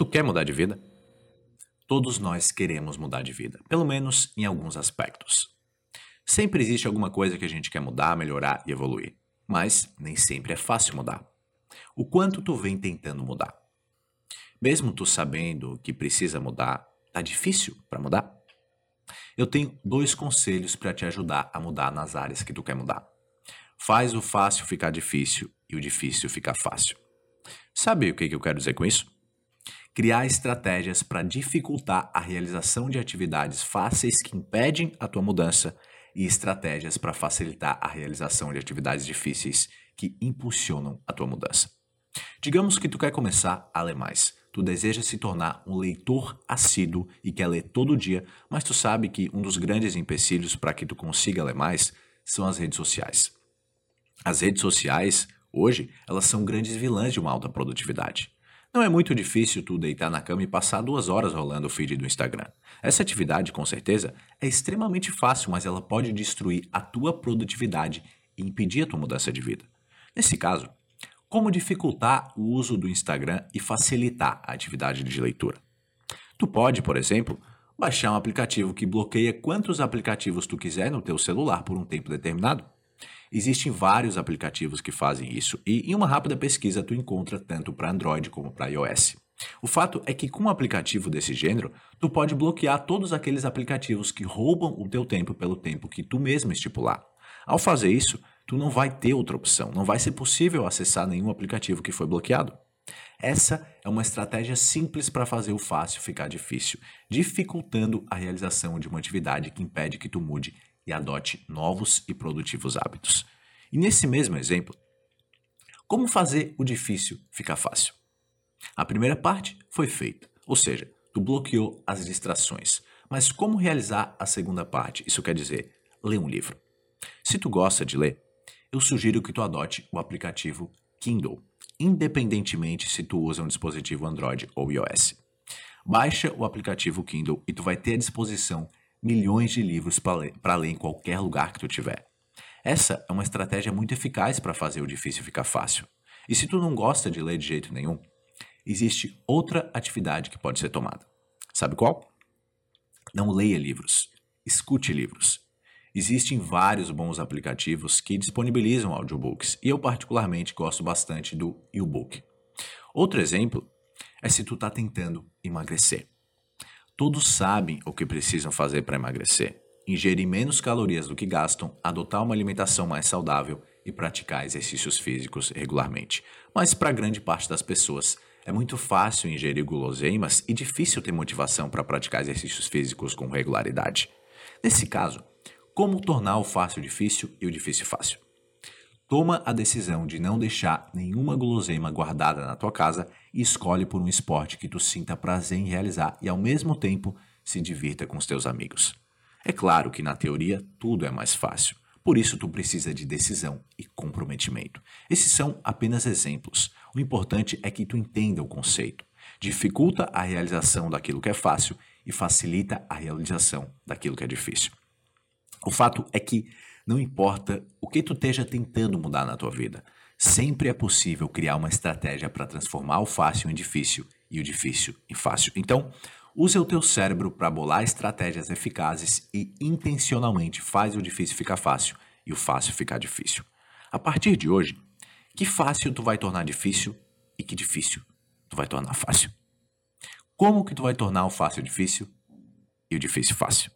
Tu quer mudar de vida? Todos nós queremos mudar de vida, pelo menos em alguns aspectos. Sempre existe alguma coisa que a gente quer mudar, melhorar e evoluir, mas nem sempre é fácil mudar. O quanto tu vem tentando mudar? Mesmo tu sabendo que precisa mudar, tá difícil para mudar? Eu tenho dois conselhos para te ajudar a mudar nas áreas que tu quer mudar. Faz o fácil ficar difícil e o difícil ficar fácil. Sabe o que eu quero dizer com isso? Criar estratégias para dificultar a realização de atividades fáceis que impedem a tua mudança e estratégias para facilitar a realização de atividades difíceis que impulsionam a tua mudança. Digamos que tu quer começar a ler mais. Tu deseja se tornar um leitor assíduo e quer ler todo dia, mas tu sabe que um dos grandes empecilhos para que tu consiga ler mais são as redes sociais. As redes sociais Hoje, elas são grandes vilãs de uma alta produtividade. Não é muito difícil tu deitar na cama e passar duas horas rolando o feed do Instagram. Essa atividade, com certeza, é extremamente fácil, mas ela pode destruir a tua produtividade e impedir a tua mudança de vida. Nesse caso, como dificultar o uso do Instagram e facilitar a atividade de leitura? Tu pode, por exemplo, baixar um aplicativo que bloqueia quantos aplicativos tu quiser no teu celular por um tempo determinado. Existem vários aplicativos que fazem isso e em uma rápida pesquisa tu encontra tanto para Android como para iOS. O fato é que com um aplicativo desse gênero, tu pode bloquear todos aqueles aplicativos que roubam o teu tempo pelo tempo que tu mesmo estipular. Ao fazer isso, tu não vai ter outra opção, não vai ser possível acessar nenhum aplicativo que foi bloqueado. Essa é uma estratégia simples para fazer o fácil ficar difícil, dificultando a realização de uma atividade que impede que tu mude e adote novos e produtivos hábitos. E nesse mesmo exemplo, como fazer o difícil ficar fácil? A primeira parte foi feita, ou seja, tu bloqueou as distrações. Mas como realizar a segunda parte? Isso quer dizer, ler um livro. Se tu gosta de ler, eu sugiro que tu adote o aplicativo Kindle, independentemente se tu usa um dispositivo Android ou iOS. Baixa o aplicativo Kindle e tu vai ter à disposição milhões de livros para ler, em qualquer lugar que tu tiver. Essa é uma estratégia muito eficaz para fazer o difícil ficar fácil. E se tu não gosta de ler de jeito nenhum, existe outra atividade que pode ser tomada. Sabe qual? Não leia livros, escute livros. Existem vários bons aplicativos que disponibilizam audiobooks e eu particularmente gosto bastante do e-book. Outro exemplo é se tu está tentando emagrecer. Todos sabem o que precisam fazer para emagrecer: ingerir menos calorias do que gastam, adotar uma alimentação mais saudável e praticar exercícios físicos regularmente. Mas para grande parte das pessoas, é muito fácil ingerir guloseimas e difícil ter motivação para praticar exercícios físicos com regularidade. Nesse caso, como tornar o fácil difícil e o difícil fácil? Toma a decisão de não deixar nenhuma guloseima guardada na tua casa e escolhe por um esporte que tu sinta prazer em realizar e ao mesmo tempo se divirta com os teus amigos. É claro que na teoria tudo é mais fácil, por isso tu precisa de decisão e comprometimento. Esses são apenas exemplos. O importante é que tu entenda o conceito. Dificulta a realização daquilo que é fácil e facilita a realização daquilo que é difícil. O fato é que não importa o que tu esteja tentando mudar na tua vida, sempre é possível criar uma estratégia para transformar o fácil em difícil e o difícil em fácil. Então, use o teu cérebro para bolar estratégias eficazes e intencionalmente faz o difícil ficar fácil e o fácil ficar difícil. A partir de hoje, que fácil tu vai tornar difícil e que difícil tu vai tornar fácil? Como que tu vai tornar o fácil difícil e o difícil fácil?